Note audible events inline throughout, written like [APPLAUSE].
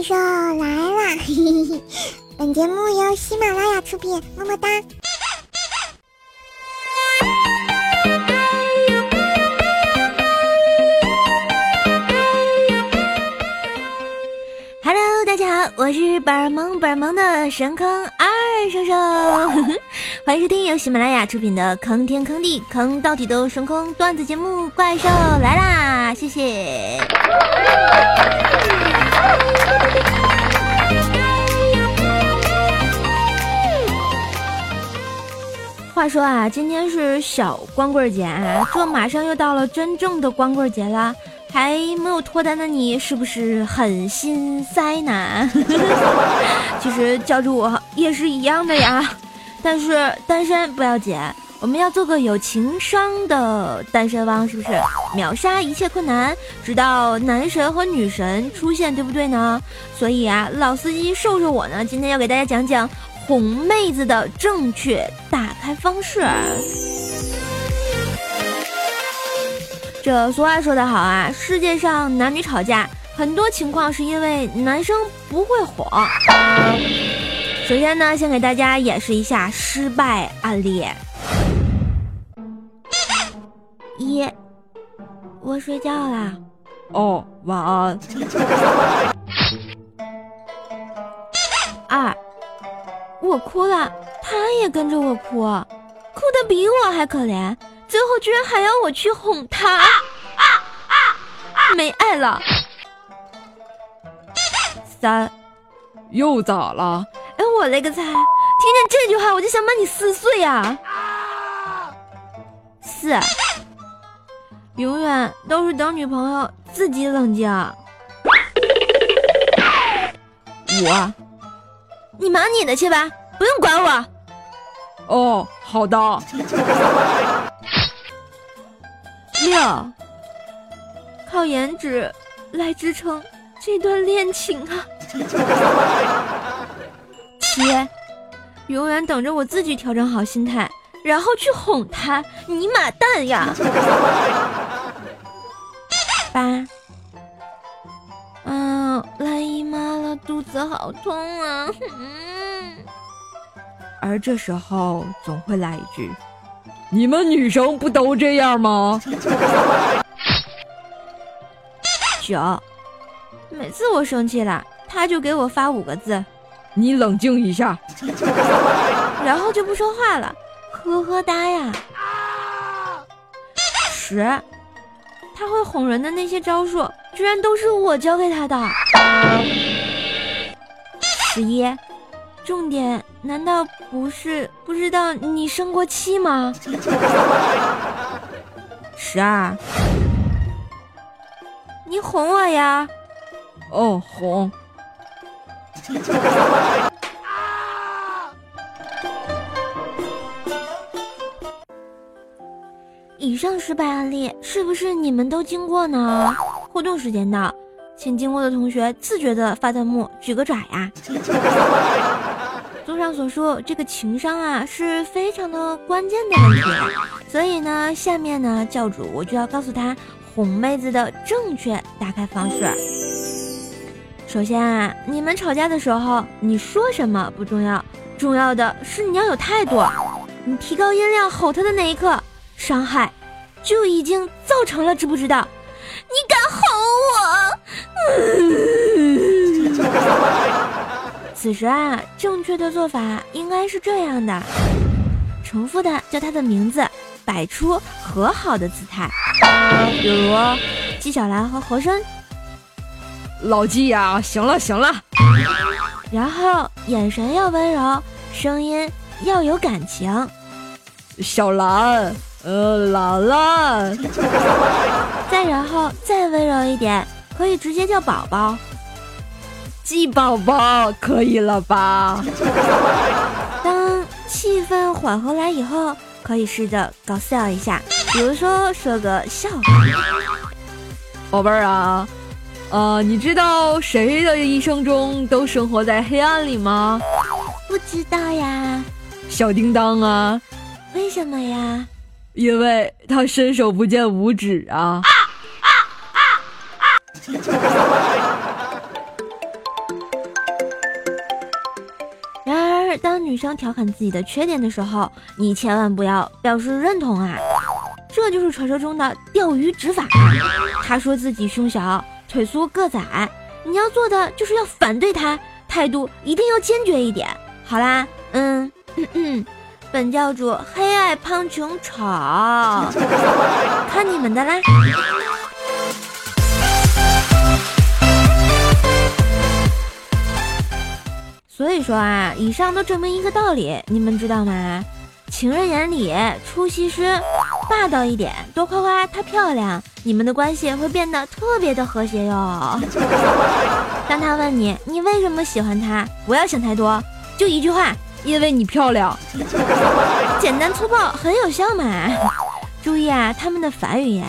怪兽来啦！本节目由喜马拉雅出品，么么哒。Hello，大家好，我是本萌本萌的神坑二兽兽，欢迎收听由喜马拉雅出品的坑天坑地坑到底都神坑段子节目《怪兽来啦》，谢谢。话说啊，今天是小光棍节啊，这马上又到了真正的光棍节了，还没有脱单的你是不是很心塞呢？[LAUGHS] 其实叫着我也是一样的呀，但是单身不要紧，我们要做个有情商的单身汪，是不是？秒杀一切困难，直到男神和女神出现，对不对呢？所以啊，老司机瘦瘦我呢，今天要给大家讲讲。哄妹子的正确打开方式。这俗话说得好啊，世界上男女吵架，很多情况是因为男生不会哄。首先呢，先给大家演示一下失败案例。一，我睡觉啦。哦，晚安。二。我哭了，他也跟着我哭，哭的比我还可怜，最后居然还要我去哄他，没爱了。三，又咋了？哎，我勒个擦！听见这句话我就想把你撕碎呀。四，永远都是等女朋友自己冷静。五。你忙你的去吧，不用管我。哦，好的。[LAUGHS] 六，靠颜值来支撑这段恋情啊。[LAUGHS] 七，永远等着我自己调整好心态，然后去哄他。你妈蛋呀！[LAUGHS] 八。肚子好痛啊！而这时候总会来一句：“你们女生不都这样吗？” [LAUGHS] 九，每次我生气了，他就给我发五个字：“你冷静一下。[LAUGHS] ”然后就不说话了，呵呵哒呀。十，他会哄人的那些招数，居然都是我教给他的。十一，重点难道不是不知道你生过气吗？十二，你哄我呀？哦，哄。以上失败案例是不是你们都经过呢？互动时间到。请经过的同学自觉的发弹幕，举个爪呀！[LAUGHS] 综上所述，这个情商啊是非常的关键的问题，所以呢，下面呢教主我就要告诉他哄妹子的正确打开方式。首先啊，你们吵架的时候，你说什么不重要，重要的是你要有态度。你提高音量吼他的那一刻，伤害就已经造成了，知不知道？你敢吼我？此时啊，正确的做法应该是这样的：重复的叫他的名字，摆出和好的姿态，比如纪晓岚和和珅。老纪呀，行了行了。然后眼神要温柔，声音要有感情。小兰。呃，姥姥，再然后再温柔一点，可以直接叫宝宝，鸡宝宝，可以了吧？当气氛缓和来以后，可以试着搞笑一下，比如说说个笑话。宝贝儿啊，呃，你知道谁的一生中都生活在黑暗里吗？不知道呀。小叮当啊。为什么呀？因为他伸手不见五指啊。[LAUGHS] 然而当女生调侃自己的缺点的时候，你千万不要表示认同啊。这就是传说中的钓鱼执法。她说自己胸小腿粗个子矮，你要做的就是要反对她，态度一定要坚决一点。好啦。嗯。嗯。本教主黑爱胖穷丑，看你们的啦。所以说啊，以上都证明一个道理，你们知道吗？情人眼里出西施，霸道一点，多夸夸她漂亮，你们的关系会变得特别的和谐哟。当他问你，你为什么喜欢他？不要想太多，就一句话，因为你漂亮。[LAUGHS] 简单粗暴，很有效嘛。注意啊，他们的反语言，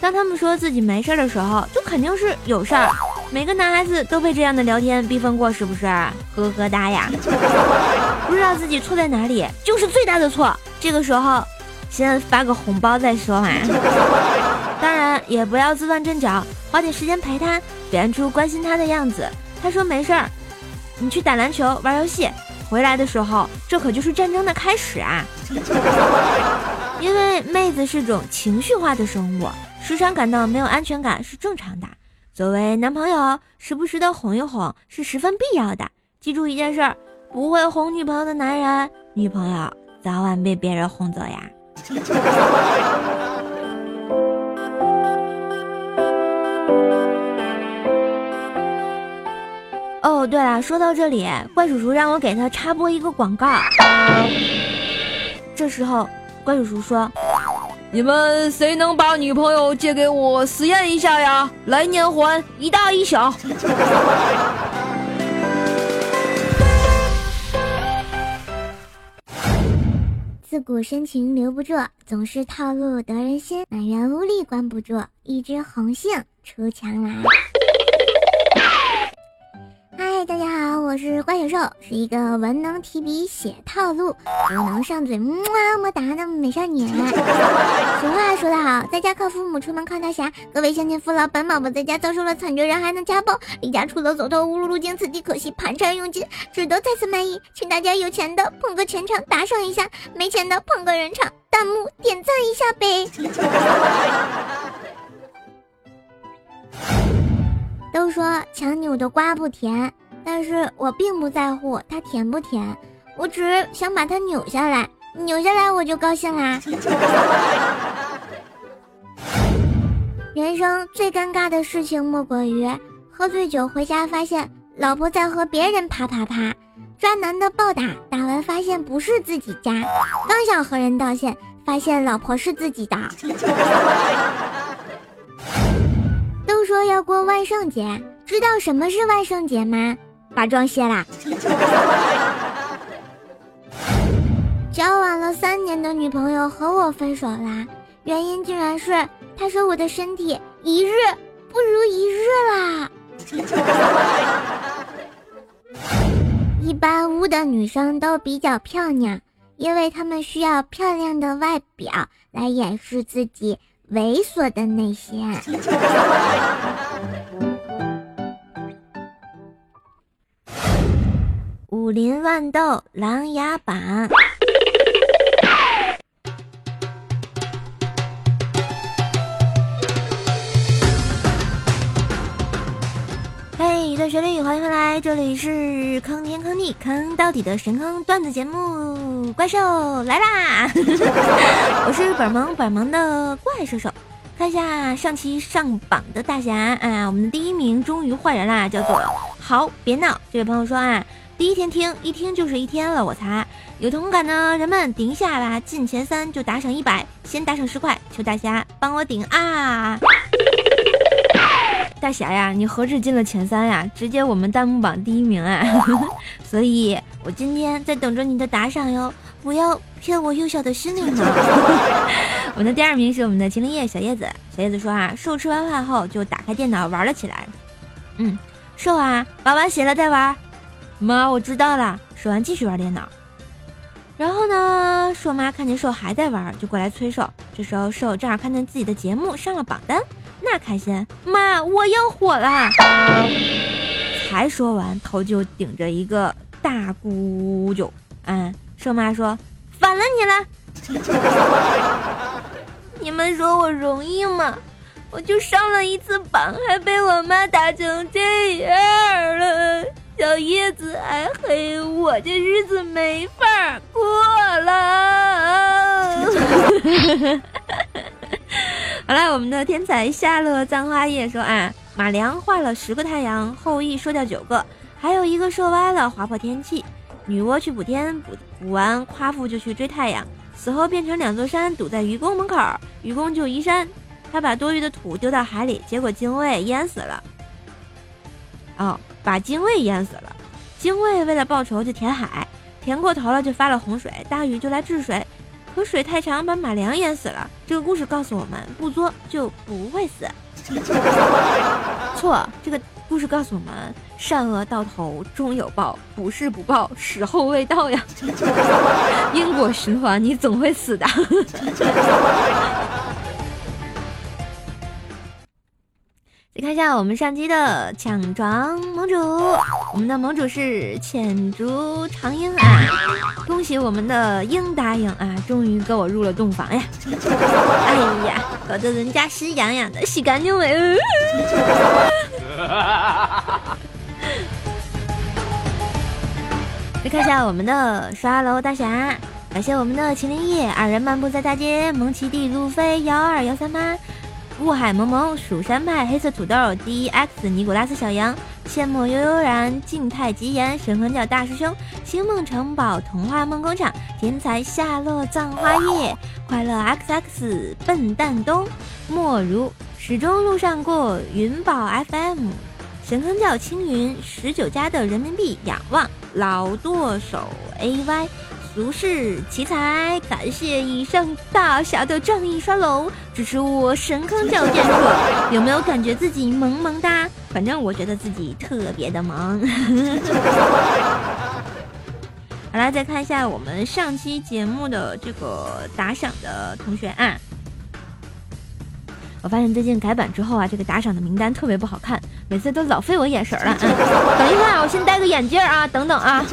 当他们说自己没事的时候，就肯定是有事儿。每个男孩子都被这样的聊天逼疯过，是不是？呵呵哒呀，[LAUGHS] 不知道自己错在哪里，就是最大的错。这个时候，先发个红包再说嘛。[LAUGHS] 当然，也不要自乱阵脚，花点时间陪他，表现出关心他的样子。他说没事儿，你去打篮球、玩游戏，回来的时候，这可就是战争的开始啊！[LAUGHS] 因为妹子是种情绪化的生物，时常感到没有安全感是正常的。作为男朋友，时不时的哄一哄是十分必要的。记住一件事儿，不会哄女朋友的男人，女朋友早晚被别人哄走呀。[LAUGHS] 哦，对了，说到这里，怪叔叔让我给他插播一个广告。这时候，怪叔叔说。你们谁能把女朋友借给我实验一下呀？来年还一大一小。[LAUGHS] 自古深情留不住，总是套路得人心。满园乌力关不住，一枝红杏出墙来。我是怪小兽，是一个文能提笔写套路，武能上嘴么么哒的美少年。[LAUGHS] 俗话说得好，在家靠父母，出门靠大侠。各位乡亲父老，本宝宝在家遭受了惨绝人寰的家暴，离家出走走投无路，路经此地，可惜盘缠用尽，只得再次卖艺。请大家有钱的捧个全场打赏一下，没钱的捧个人场，弹幕点赞一下呗。[LAUGHS] 都说强扭的瓜不甜，但是我并不在乎它甜不甜，我只是想把它扭下来，扭下来我就高兴啦。[LAUGHS] 人生最尴尬的事情莫过于喝醉酒回家发现老婆在和别人啪啪啪，渣男的暴打打完发现不是自己家，刚想和人道歉，发现老婆是自己的。[LAUGHS] 都说要过万圣节，知道什么是万圣节吗？把妆卸啦！[LAUGHS] 交往了三年的女朋友和我分手啦，原因竟然是她说我的身体一日不如一日啦。[LAUGHS] 一般污的女生都比较漂亮，因为她们需要漂亮的外表来掩饰自己。猥琐的内心。武林乱斗琅琊榜。嘿，一段旋律，欢迎回来，这里是坑天坑地坑到底的神坑段子节目，怪兽来啦！[LAUGHS] 我是本萌本萌的怪兽兽，看一下上期上榜的大侠，啊，我们的第一名终于换人啦，叫做好别闹。这位朋友说啊，第一天听，一听就是一天了，我擦！有同感的人们顶一下吧，进前三就打赏一百，先打赏十块，求大侠帮我顶啊！大侠呀，你何止进了前三呀，直接我们弹幕榜第一名啊！[LAUGHS] 所以我今天在等着你的打赏哟，不要骗我幼小的心灵嘛！[LAUGHS] 我们的第二名是我们的秦林叶小叶子，小叶子说啊，瘦吃完饭后就打开电脑玩了起来。嗯，瘦啊，玩完血了再玩。妈，我知道了。说完继续玩电脑。然后呢，瘦妈看见瘦还在玩，就过来催瘦。这时候瘦正好看见自己的节目上了榜单。那开心，妈，我要火了！才说完，头就顶着一个大咕啾。嗯，瘦妈说反了你了。[LAUGHS] 你们说我容易吗？我就上了一次榜，还被我妈打成这样了。小叶子还黑我，这日子没法过了。[LAUGHS] 好了，我们的天才夏洛簪花叶说啊，马良画了十个太阳，后羿射掉九个，还有一个射歪了，划破天气。女娲去补天，补补完，夸父就去追太阳，死后变成两座山，堵在愚公门口。愚公就移山，他把多余的土丢到海里，结果精卫淹死了。哦，把精卫淹死了。精卫为了报仇就填海，填过头了就发了洪水，大禹就来治水。可水太长，把马良淹死了。这个故事告诉我们，不作就不会死。[LAUGHS] 错，这个故事告诉我们，善恶到头终有报，不是不报，时候未到呀。[LAUGHS] 因果循环，你总会死的。再看一下我们上期的抢床盟主，我们的盟主是浅竹长英啊！恭喜我们的英答应啊，终于跟我入了洞房呀！[LAUGHS] 哎呀，搞得人家心痒痒的，洗干净没？[LAUGHS] 再看一下我们的刷楼大侠，感谢我们的麒麟叶二人漫步在大街，蒙奇弟路飞幺二幺三八。雾海蒙蒙，蜀山派黑色土豆，D X 尼古拉斯小羊，阡陌悠悠然，静态吉言，神魂教大师兄，星梦城堡，童话梦工厂，天才夏洛葬花夜，快乐 X X，笨蛋东，莫如始终路上过，云宝 FM，神坑教青云，十九家的人民币仰望，老舵手 A Y 如是奇才，感谢以上大侠的仗义刷楼，支持我神坑教建设。有没有感觉自己萌萌哒？反正我觉得自己特别的萌。[LAUGHS] 好了，再看一下我们上期节目的这个打赏的同学啊。我发现最近改版之后啊，这个打赏的名单特别不好看，每次都老费我眼神了。等一下，我先戴个眼镜啊，等等啊。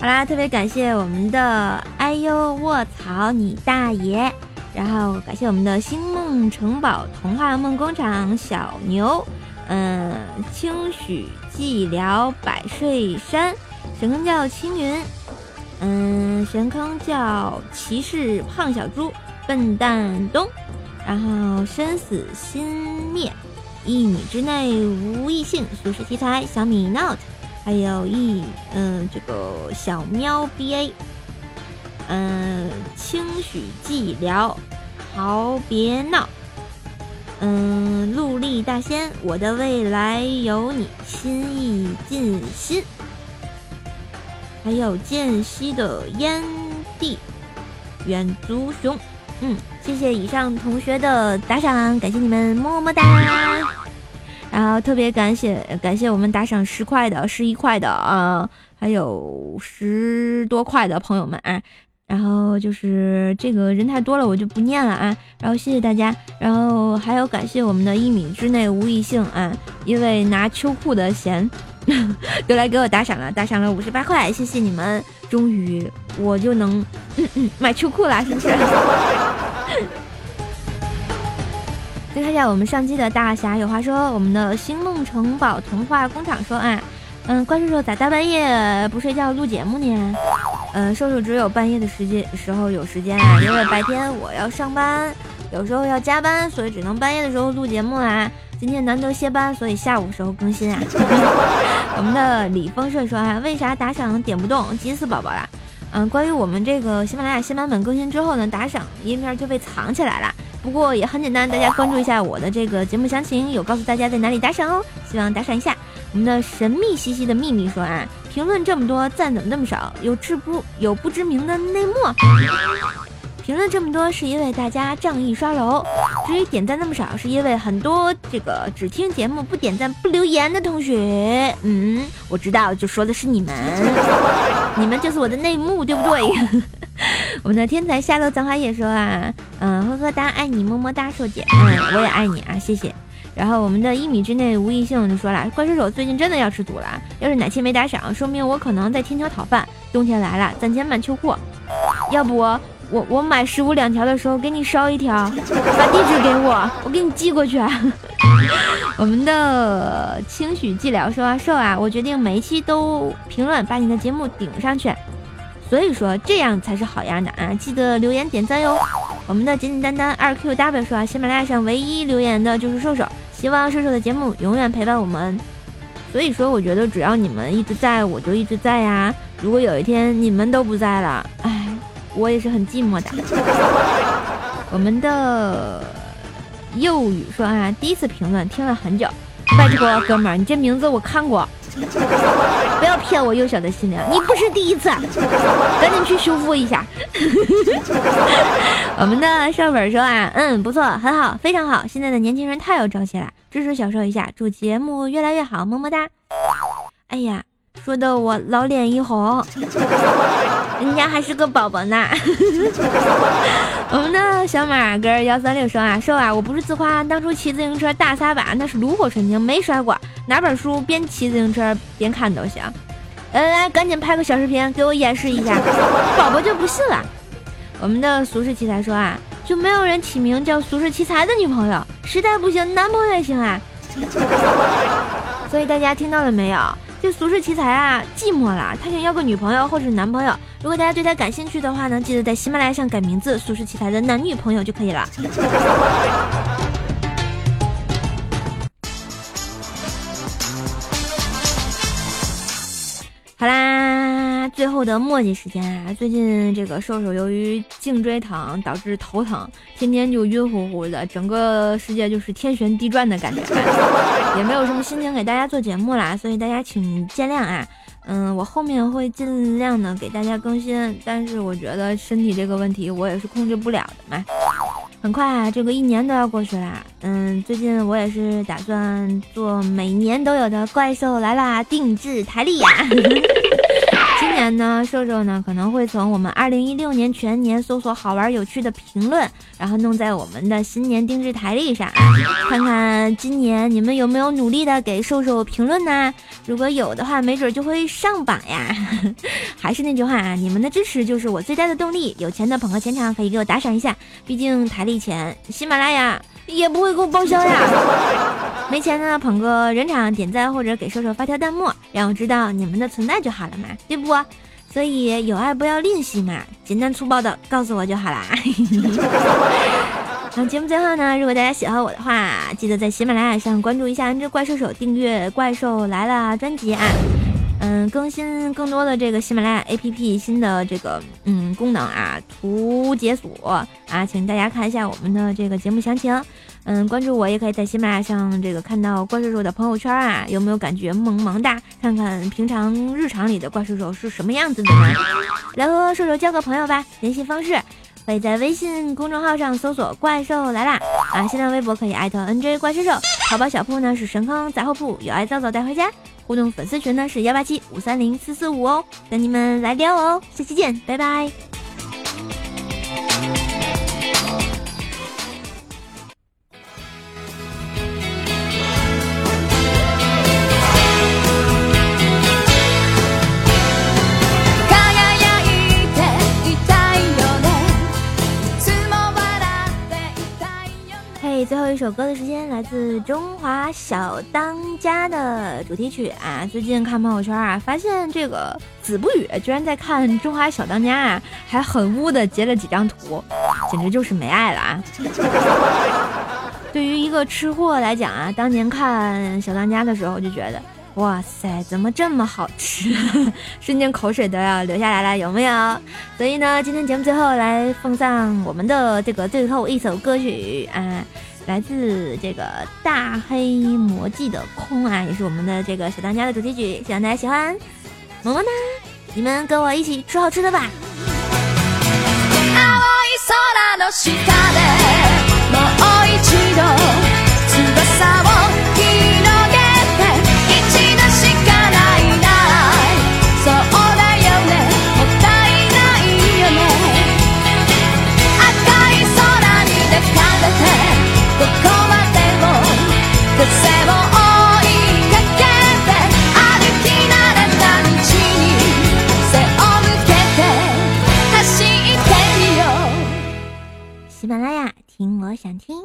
好啦，特别感谢我们的哎呦卧槽你大爷，然后感谢我们的星梦城堡童话梦工厂小牛，嗯，清许寂寥百岁山，神坑叫青云，嗯，神坑叫骑士胖小猪，笨蛋东，然后生死心灭，一米之内无异性，俗世题材小米 Note。还有一嗯，这个小喵 ba，嗯，轻许寂寥，好别闹，嗯，陆力大仙，我的未来有你，心意尽心，还有间隙的烟蒂，远足熊，嗯，谢谢以上同学的打赏，感谢你们，么么哒。然后特别感谢感谢我们打赏十块的、十一块的啊，还有十多块的朋友们啊。然后就是这个人太多了，我就不念了啊。然后谢谢大家，然后还有感谢我们的一米之内无异性啊，因为拿秋裤的钱 [LAUGHS] 都来给我打赏了，打赏了五十八块，谢谢你们，终于我就能买秋裤了，是不是？看一下我们上期的大侠有话说，我们的星梦城堡童话工厂说啊，嗯，怪叔叔咋大半夜不睡觉录节目呢？嗯，兽兽只有半夜的时间时候有时间啊，因为白天我要上班，有时候要加班，所以只能半夜的时候录节目啦。今天难得歇班，所以下午时候更新啊。[LAUGHS] 我们的李丰顺说啊，为啥打赏点不动？急死宝宝了。嗯，关于我们这个喜马拉雅新版本更新之后呢，打赏页面就被藏起来了。不过也很简单，大家关注一下我的这个节目详情，有告诉大家在哪里打赏哦。希望打赏一下。我们的神秘兮兮的秘密说啊，评论这么多，赞怎么那么少？有知不有不知名的内幕？评论这么多是因为大家仗义刷楼，至于点赞那么少，是因为很多这个只听节目不点赞不留言的同学。嗯，我知道，就说的是你们，[LAUGHS] 你们就是我的内幕，对不对？[LAUGHS] 我们的天才夏洛葬花也说啊，嗯，呵呵哒，爱你么么哒，瘦姐，嗯，我也爱你啊，谢谢。然后我们的一米之内无异性就说了，怪兽手最近真的要吃土了，要是哪期没打赏，说明我可能在天桥讨饭。冬天来了，攒钱买秋裤，要不我我买十五两条的时候给你捎一条，把地址给我，我给你寄过去。[LAUGHS] 我们的清许寂寥说啊，瘦啊，我决定每一期都评论，把你的节目顶上去。所以说这样才是好样的啊！记得留言点赞哟。我们的简简单单二 qw 说啊，喜马拉雅上唯一留言的就是瘦瘦，希望瘦瘦的节目永远陪伴我们。所以说，我觉得只要你们一直在，我就一直在呀。如果有一天你们都不在了，哎，我也是很寂寞的。我们的幼语说啊，第一次评论听了很久，拜托哥们儿，你这名字我看过。[LAUGHS] 不要骗我幼小的心灵，你不是第一次，[LAUGHS] 赶紧去修复一下。[LAUGHS] 我们的上本说啊，嗯，不错，很好，非常好。现在的年轻人太有朝气了，支持小受一下，祝节目越来越好，么么哒。哎呀，说的我老脸一红，人家还是个宝宝呢。我们的小马哥幺三六说啊，瘦啊，我不是自夸，当初骑自行车大撒把，那是炉火纯青，没摔过。拿本书边骑自行车边看都行。来来来，赶紧拍个小视频给我演示一下。宝宝就不信了。我们的俗世奇才说啊，就没有人起名叫俗世奇才的女朋友，实在不行男朋友也行啊。[LAUGHS] 所以大家听到了没有？这俗世奇才啊，寂寞了，他想要个女朋友或者男朋友。如果大家对他感兴趣的话呢，记得在喜马拉雅上改名字“俗世奇才”的男女朋友就可以了。最后的墨迹时间啊！最近这个瘦瘦由于颈椎疼导致头疼，天天就晕乎乎的，整个世界就是天旋地转的感觉，[LAUGHS] 也没有什么心情给大家做节目啦，所以大家请见谅啊。嗯，我后面会尽量的给大家更新，但是我觉得身体这个问题我也是控制不了的嘛。很快啊，这个一年都要过去啦。嗯，最近我也是打算做每年都有的怪兽来啦定制台历呀。[LAUGHS] 那，瘦瘦呢可能会从我们二零一六年全年搜索好玩有趣的评论，然后弄在我们的新年定制台历上，看看今年你们有没有努力的给瘦瘦评论呢？如果有的话，没准就会上榜呀。[LAUGHS] 还是那句话啊，你们的支持就是我最大的动力。有钱的捧个钱场可以给我打赏一下，毕竟台历钱喜马拉雅也不会给我报销呀。没钱呢，捧个人场点赞或者给瘦瘦发条弹幕，让我知道你们的存在就好了嘛，对不？所以有爱不要吝惜嘛，简单粗暴的告诉我就好啦。[LAUGHS] 那节目最后呢，如果大家喜欢我的话，记得在喜马拉雅上关注一下“这怪兽手”，订阅《怪兽来了》专辑啊。嗯，更新更多的这个喜马拉雅 APP 新的这个嗯功能啊，图解锁啊，请大家看一下我们的这个节目详情。嗯，关注我也可以在喜马拉雅上这个看到怪兽兽的朋友圈啊，有没有感觉萌萌哒？看看平常日常里的怪兽兽是什么样子的呢？来和兽兽交个朋友吧，联系方式可以在微信公众号上搜索“怪兽来啦”啊，新浪微博可以艾特 NJ 怪兽兽，淘宝小铺呢是神坑杂货铺，有爱早早带回家，互动粉丝群呢是幺八七五三零四四五哦，等你们来撩哦，下期见，拜拜。最后一首歌的时间来自《中华小当家》的主题曲啊！最近看朋友圈啊，发现这个子不语居然在看《中华小当家》啊，还很污的截了几张图，简直就是没爱了啊！[LAUGHS] 对于一个吃货来讲啊，当年看小当家的时候就觉得，哇塞，怎么这么好吃？[LAUGHS] 瞬间口水都要流下来了，有没有？所以呢，今天节目最后来奉上我们的这个最后一首歌曲。啊，来自这个大黑魔记的空啊，也是我们的这个小当家的主题曲，希望大家喜欢。么么哒，你们跟我一起吃好吃的吧。想听。